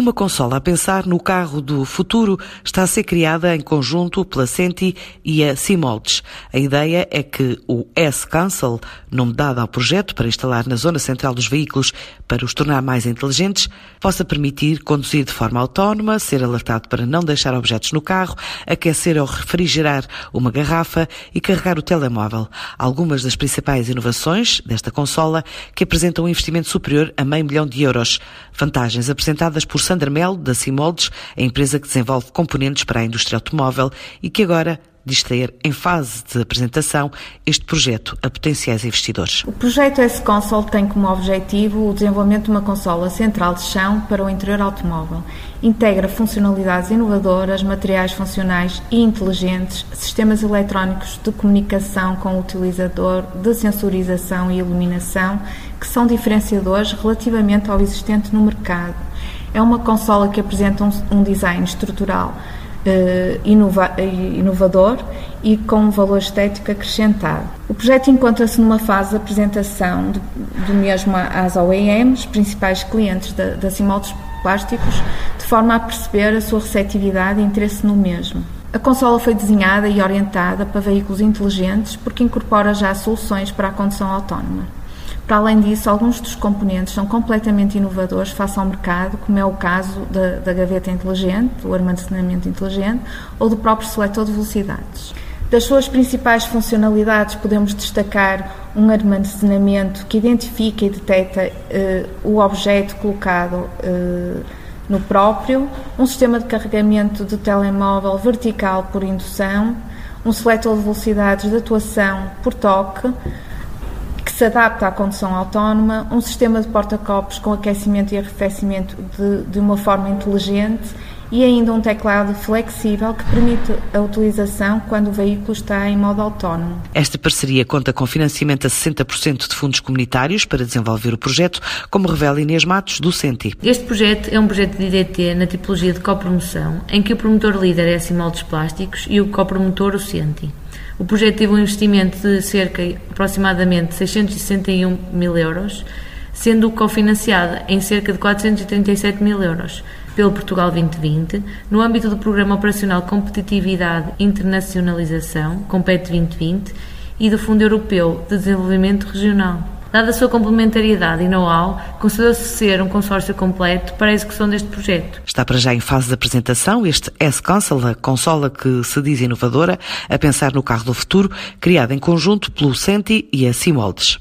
Uma consola a pensar no carro do futuro está a ser criada em conjunto pela Senti e a Simoldes. A ideia é que o S-Console, nome dado ao projeto para instalar na zona central dos veículos para os tornar mais inteligentes, possa permitir conduzir de forma autónoma, ser alertado para não deixar objetos no carro, aquecer ou refrigerar uma garrafa e carregar o telemóvel. Algumas das principais inovações desta consola que apresentam um investimento superior a meio milhão de euros. Vantagens apresentadas por Sandra Melo, da Simoldes, a empresa que desenvolve componentes para a indústria automóvel e que agora diz ter em fase de apresentação este projeto a potenciais investidores. O projeto S-Console tem como objetivo o desenvolvimento de uma consola central de chão para o interior automóvel. Integra funcionalidades inovadoras, materiais funcionais e inteligentes, sistemas eletrónicos de comunicação com o utilizador, de sensorização e iluminação, que são diferenciadores relativamente ao existente no mercado é uma consola que apresenta um, um design estrutural uh, inova inovador e com um valor estético acrescentado. O projeto encontra-se numa fase de apresentação do, do mesmo às OEMs, principais clientes da, da Plásticos, de forma a perceber a sua receptividade e interesse no mesmo. A consola foi desenhada e orientada para veículos inteligentes porque incorpora já soluções para a condução autónoma. Para além disso, alguns dos componentes são completamente inovadores face ao mercado, como é o caso da, da gaveta inteligente, o armazenamento inteligente ou do próprio seletor de velocidades. Das suas principais funcionalidades, podemos destacar um armazenamento que identifica e detecta uh, o objeto colocado uh, no próprio, um sistema de carregamento de telemóvel vertical por indução, um seletor de velocidades de atuação por toque, se adapta à condução autónoma, um sistema de porta-copos com aquecimento e arrefecimento de, de uma forma inteligente e ainda um teclado flexível que permite a utilização quando o veículo está em modo autónomo. Esta parceria conta com financiamento a 60% de fundos comunitários para desenvolver o projeto, como revela Inês Matos, do CENTI. Este projeto é um projeto de IDT na tipologia de copromoção, em que o promotor líder é a Simoldes Plásticos e o copromotor o CENTI. O projeto teve um investimento de cerca aproximadamente 661 mil euros, sendo cofinanciada em cerca de 437 mil euros pelo Portugal 2020, no âmbito do Programa Operacional Competitividade e Internacionalização, Compete 2020, e do Fundo Europeu de Desenvolvimento Regional. Dada a sua complementariedade e know-how, considerou-se ser um consórcio completo para a execução deste projeto. Está para já em fase de apresentação este S-Console, a consola que se diz inovadora, a pensar no carro do futuro, criada em conjunto pelo Senti e a Simoldes.